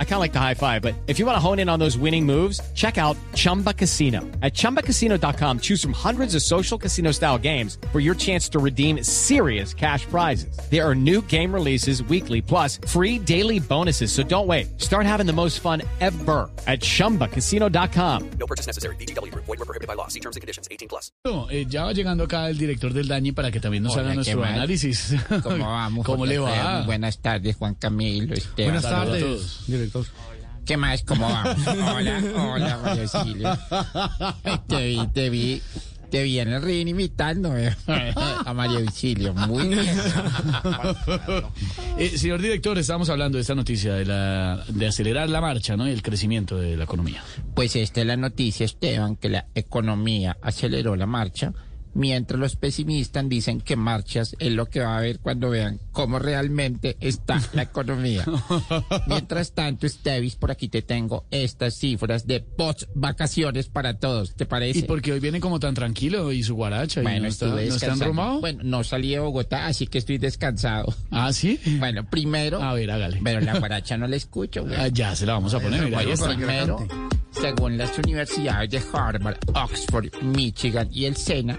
I kind of like the high five, but if you want to hone in on those winning moves, check out Chumba Casino. At ChumbaCasino.com, choose from hundreds of social casino style games for your chance to redeem serious cash prizes. There are new game releases weekly, plus free daily bonuses. So don't wait. Start having the most fun ever at ChumbaCasino.com. No purchase necessary. BGW. Void were prohibited by law. See terms and conditions. 18 plus. No, eh, ya va llegando acá el director del Dañi para que también nos Hola, haga nuestro más? análisis. ¿Cómo vamos? ¿Cómo le va? Buenas tardes, Juan Camilo. Esteban. Buenas Saludos a tardes, todos. Director. ¿Qué más? ¿Cómo vamos? Hola, hola, María Auxilio. Te vi, te vi, te vi en el ring imitando eh, a María Auxilio. Muy bien. Eh, señor director, estábamos hablando de esta noticia de, la, de acelerar la marcha ¿no? y el crecimiento de la economía. Pues esta es la noticia, Esteban, que la economía aceleró la marcha, mientras los pesimistas dicen que marchas es lo que va a ver cuando vean cómo realmente está la economía. Mientras tanto, Estevis, por aquí te tengo estas cifras de post vacaciones para todos, ¿te parece? ¿Y porque hoy viene como tan tranquilo y su guaracha y Bueno, no está, estuve no está? Bueno, no salí de Bogotá, así que estoy descansado. Ah, ¿sí? Bueno, primero, A ver, hágale. pero la guaracha no la escucho, güey. Ah, ya se la vamos a poner. mira. Primero, según las universidades de Harvard, Oxford, Michigan y el SENA,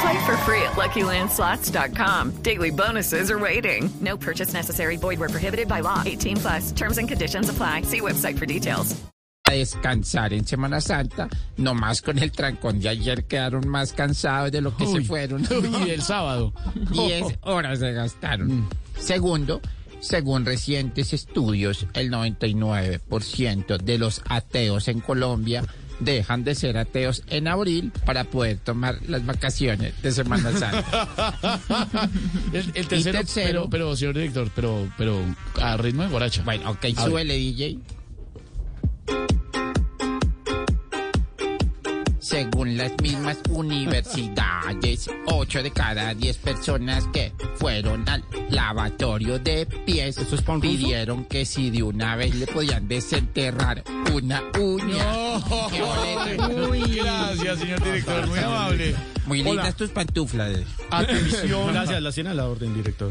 Play for free at LuckyLandSlots.com. Daily bonuses are waiting. No purchase necessary. Void where prohibited by law. 18 plus. Terms and conditions apply. See website for details. a descansar en Semana Santa, nomás con el trancón de ayer quedaron más cansados de lo que Uy, se fueron. Y el sábado. 10 horas se gastaron. Segundo, según recientes estudios, el 99% de los ateos en Colombia dejan de ser ateos en abril para poder tomar las vacaciones de Semana Santa. El, el tercero, tercero. Pero, pero, señor director, pero, pero a ritmo de guaracha. Bueno, ok, súbele DJ. Según las mismas universidades, 8 de cada 10 personas que fueron al lavatorio de pies pidieron que si de una vez le podían desenterrar una uña. Qué boleta. Gracias, señor director, muy amable. Muy lindas tus pantuflas. Atención. Gracias, la cena la orden, director.